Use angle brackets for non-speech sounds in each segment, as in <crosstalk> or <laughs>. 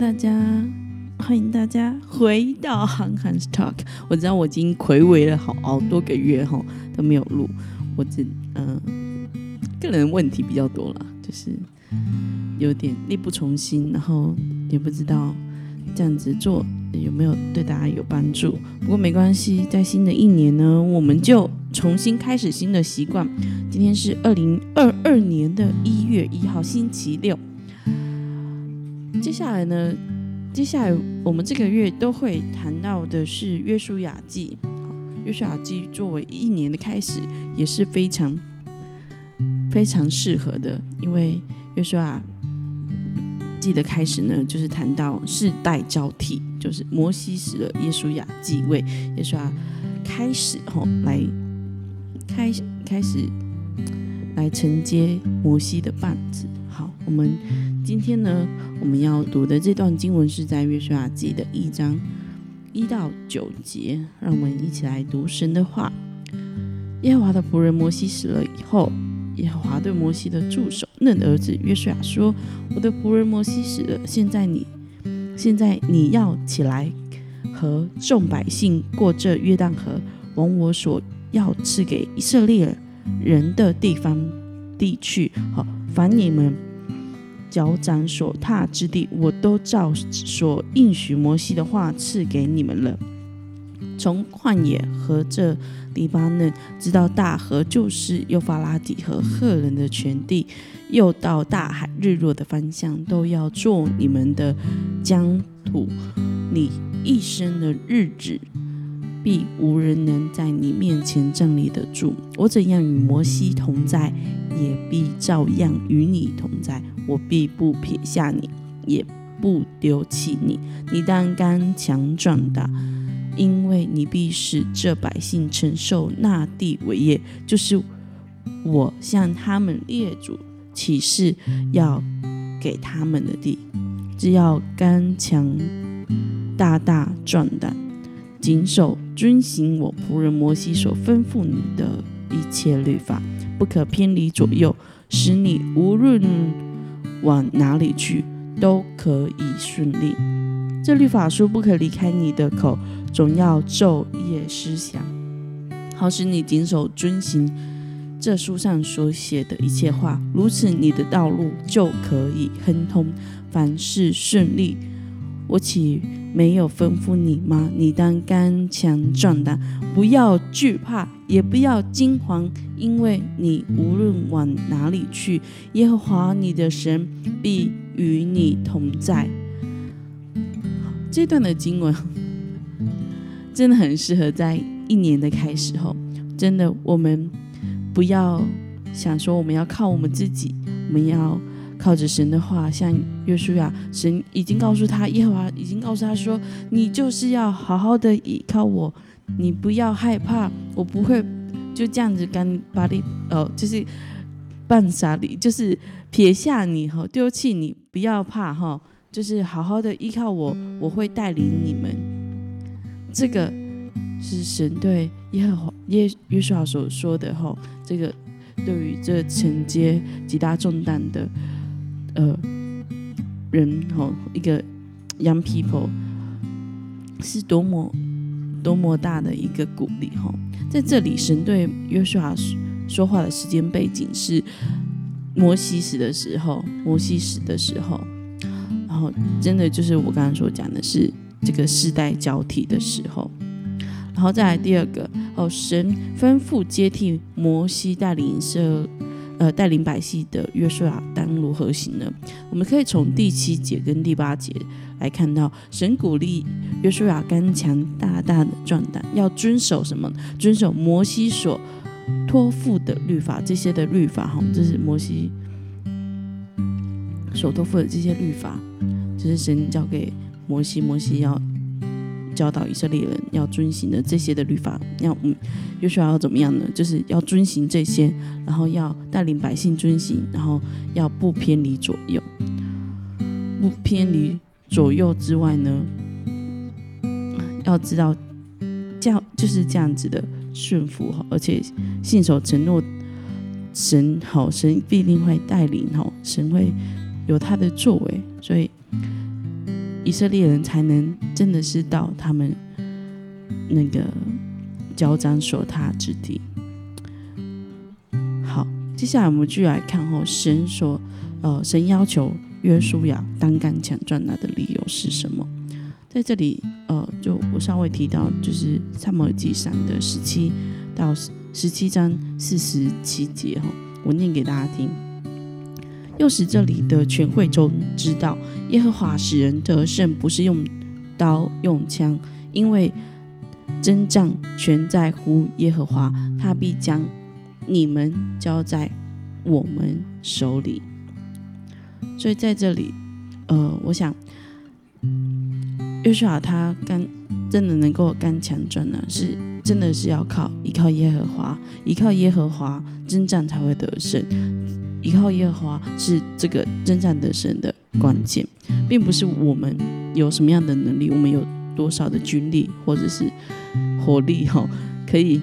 大家，欢迎大家回到韩寒 Talk。我知道我已经暌违了好好多个月哈都没有录，我只嗯、个人问题比较多了，就是有点力不从心，然后也不知道这样子做有没有对大家有帮助。不过没关系，在新的一年呢，我们就重新开始新的习惯。今天是二零二二年的一月一号，星期六。接下来呢，接下来我们这个月都会谈到的是《约书亚记》。约书亚记》作为一年的开始，也是非常非常适合的，因为约书亚记的开始呢，就是谈到世代交替，就是摩西死了，约书亚继位，约书亚开始吼来开开始来承接摩西的棒子。好，我们今天呢，我们要读的这段经文是在约书亚记的一章一到九节，让我们一起来读神的话。耶和华的仆人摩西死了以后，耶和华对摩西的助手嫩儿子约书亚说：“我的仆人摩西死了，现在你，现在你要起来，和众百姓过这约旦河，往我所要赐给以色列人的地方地去。好，凡你们脚掌所踏之地，我都照所应许摩西的话赐给你们了。从旷野和这黎巴嫩，直到大河，就是幼发拉底和赫人的全地，又到大海日落的方向，都要做你们的疆土。你一生的日子，必无人能在你面前站立得住。我怎样与摩西同在，也必照样与你同在。我必不撇下你，也不丢弃你。你当刚强壮大，因为你必使这百姓承受那地为业，就是我向他们列祖起誓要给他们的地。只要刚强大大壮胆，谨守遵行我仆人摩西所吩咐你的一切律法，不可偏离左右，使你无论往哪里去都可以顺利。这律法书不可离开你的口，总要昼夜思想，好使你谨守遵行这书上所写的一切话。如此，你的道路就可以亨通，凡事顺利。我岂没有吩咐你吗？你当刚强壮胆，不要惧怕，也不要惊慌，因为你无论往哪里去，耶和华你的神必与你同在。这段的经文 <laughs> 真的很适合在一年的开始后，真的我们不要想说我们要靠我们自己，我们要靠着神的话，像约书亚，神已经告诉他，耶和华已经告诉他说，你就是要好好的依靠我，你不要害怕，我不会就这样子干把你哦，就是半傻你，就是撇下你哈，丢弃你，不要怕哈。就是好好的依靠我，我会带领你们。这个是神对耶和华耶约书亚所说的哈。这个对于这承接极大重担的呃人哈，一个 young people 是多么多么大的一个鼓励哈。在这里，神对约书亚说话的时间背景是摩西死的时候，摩西死的时候。然后，真的就是我刚刚所讲的是这个世代交替的时候。然后再来第二个哦，神吩咐接替摩西带领色呃带领百姓的约书亚当如何行呢？我们可以从第七节跟第八节来看到，神鼓励约书亚刚强大大的壮胆，要遵守什么？遵守摩西所托付的律法，这些的律法哈，这是摩西所托付的这些律法。就是神交给摩西，摩西要教导以色列人要遵行的这些的律法，要嗯，约书亚要怎么样呢？就是要遵行这些，然后要带领百姓遵行，然后要不偏离左右，不偏离左右之外呢，要知道这样就是这样子的顺服哈，而且信守承诺，神好，神必定会带领哈，神会有他的作为，所以。以色列人才能真的是到他们那个交战所踏之地。好，接下来我们继续来看哦，神说，呃，神要求约书亚单干强壮拿的理由是什么？在这里，呃，就我稍微提到，就是撒母耳记上的十七到十七章四十七节哈，我念给大家听。又使这里的全会中知道，耶和华使人得胜，不是用刀用枪，因为征战全在乎耶和华，他必将你们交在我们手里。所以在这里，呃，我想约书亚他刚真的能够刚强壮呢，是真的是要靠依靠耶和华，依靠耶和华征战才会得胜。依靠耶和华是这个征战得胜的关键，并不是我们有什么样的能力，我们有多少的军力或者是火力哈，可以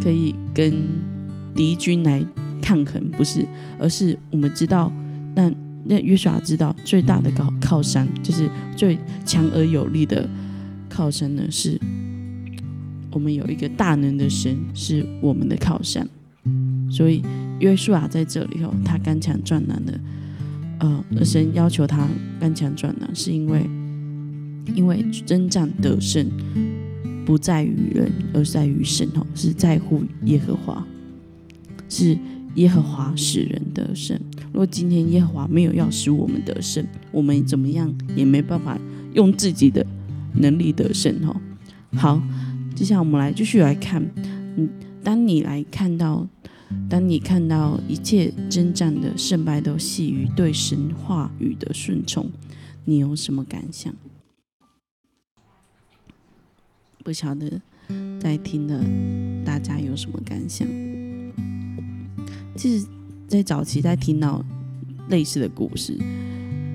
可以跟敌军来抗衡，不是，而是我们知道，那那约书亚知道最大的靠靠山，就是最强而有力的靠山呢，是我们有一个大能的神是我们的靠山，所以。约书亚在这里哦，他刚强壮男的，呃，神要求他刚强壮男，是因为因为征战得胜不在于人，而在于神哦，是在乎耶和华，是耶和华使人得胜。如果今天耶和华没有要使我们得胜，我们怎么样也没办法用自己的能力得胜哦。好，接下来我们来继续来看，嗯，当你来看到。当你看到一切征战的胜败都系于对神话语的顺从，你有什么感想？不晓得在听的大家有什么感想？其实，在早期在听到类似的故事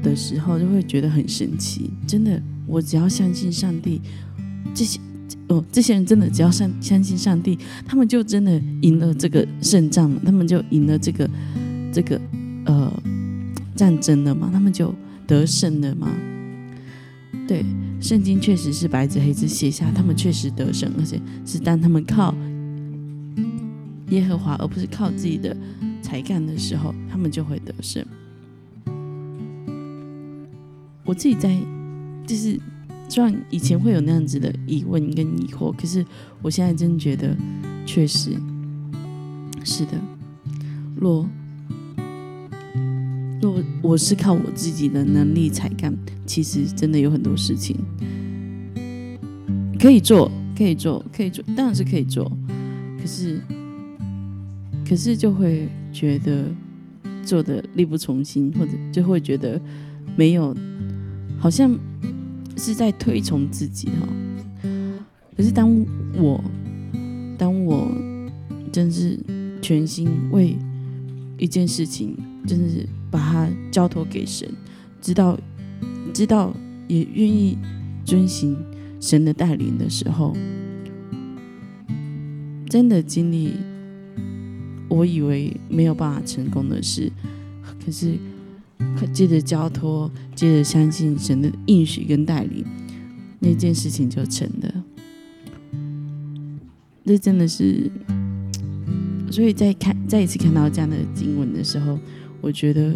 的时候，就会觉得很神奇。真的，我只要相信上帝，这些。哦，这些人真的只要相相信上帝，他们就真的赢了这个胜仗了，他们就赢了这个这个呃战争了嘛？他们就得胜了嘛？对，圣经确实是白纸黑字写下，他们确实得胜，而且是当他们靠耶和华，而不是靠自己的才干的时候，他们就会得胜。我自己在就是。虽然以前会有那样子的疑问跟疑惑，可是我现在真的觉得，确实是的。若若我是靠我自己的能力才干，其实真的有很多事情可以做，可以做，可以做，当然是可以做。可是，可是就会觉得做的力不从心，或者就会觉得没有，好像。是在推崇自己哈，可是当我当我真是全心为一件事情，真的是把它交托给神，知道知道也愿意遵行神的带领的时候，真的经历我以为没有办法成功的事，可是。接着交托，接着相信神的应许跟带领，那件事情就成了。这真的是，所以在看再一次看到这样的经文的时候，我觉得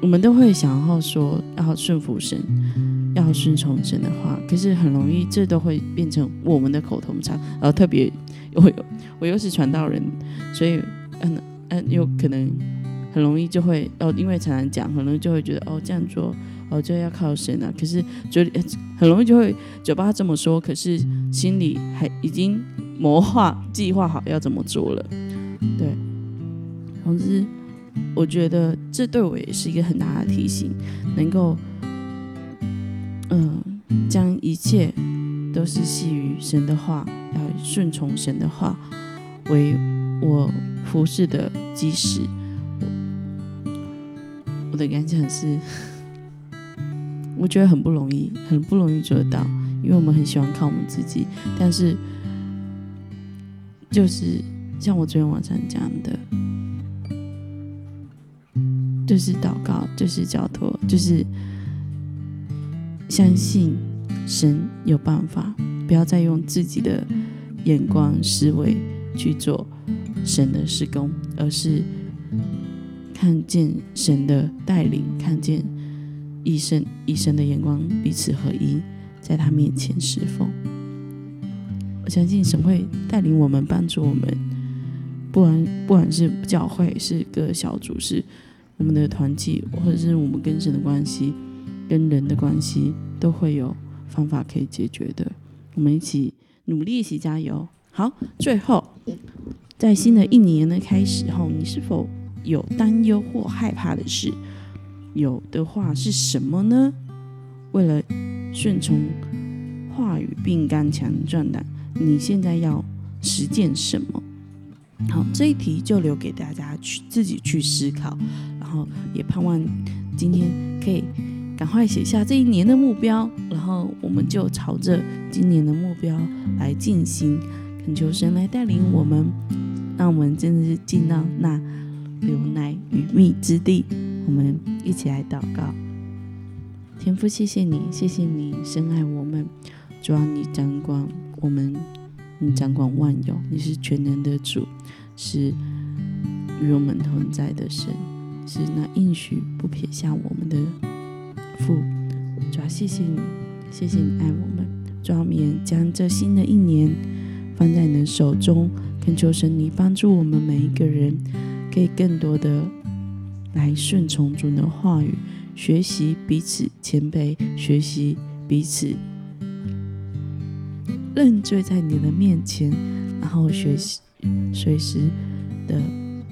我们都会想要说要顺服神，要顺从神的话，可是很容易这都会变成我们的口头禅。然后，特别我我又是传道人，所以嗯嗯，有可能。很容易就会哦，因为常常讲，可能就会觉得哦这样做哦就要靠神啊。可是嘴很容易就会嘴巴这么说，可是心里还已经谋划计划好要怎么做了。对，总之我觉得这对我也是一个很大的提醒，能够嗯将一切都是系于神的话，要顺从神的话为我服侍的基石。我的感想是，我觉得很不容易，很不容易做得到，因为我们很喜欢靠我们自己。但是，就是像我昨天晚上讲的，就是祷告，就是交托，就是相信神有办法，不要再用自己的眼光思维去做神的施工，而是看见神的带领，看见一神一神的眼光彼此合一，在他面前侍奉。我相信神会带领我们，帮助我们，不管不管是教会，是个小组，是我们的团体，或者是我们跟神的关系。跟人的关系都会有方法可以解决的，我们一起努力，一起加油。好，最后在新的一年的开始后，你是否有担忧或害怕的事？有的话是什么呢？为了顺从话语并刚强壮胆，你现在要实践什么？好，这一题就留给大家去自己去思考，然后也盼望今天可以。赶快写下这一年的目标，然后我们就朝着今年的目标来进行，恳求神来带领我们，让我们真的是进到那流奶与蜜之地。我们一起来祷告，天父，谢谢你，谢谢你深爱我们，主要你掌管我们，你掌管万有，你是全能的主，是与我们同在的神，是那应许不撇下我们的。父，主要谢谢你，谢谢你爱我们。主要免将这新的一年放在你的手中，恳求神你帮助我们每一个人，可以更多的来顺从主的话语，学习彼此谦卑，学习彼此认罪在你的面前，然后学习随时的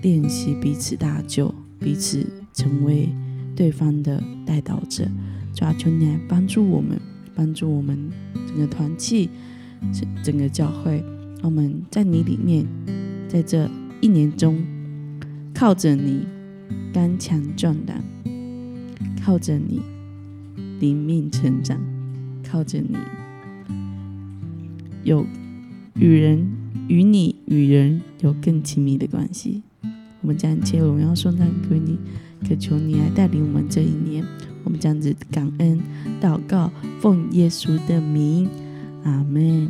练习彼此搭救，彼此成为。对方的带导者，主要求你来帮助我们，帮助我们整个团契，整整个教会，我们在你里面，在这一年中，靠着你刚强壮胆，靠着你灵命成长，靠着你有与人与你与人有更亲密的关系。我们将一切荣耀颂赞给你。渴求你来带领我们这一年，我们这样子感恩祷告，奉耶稣的名，阿门。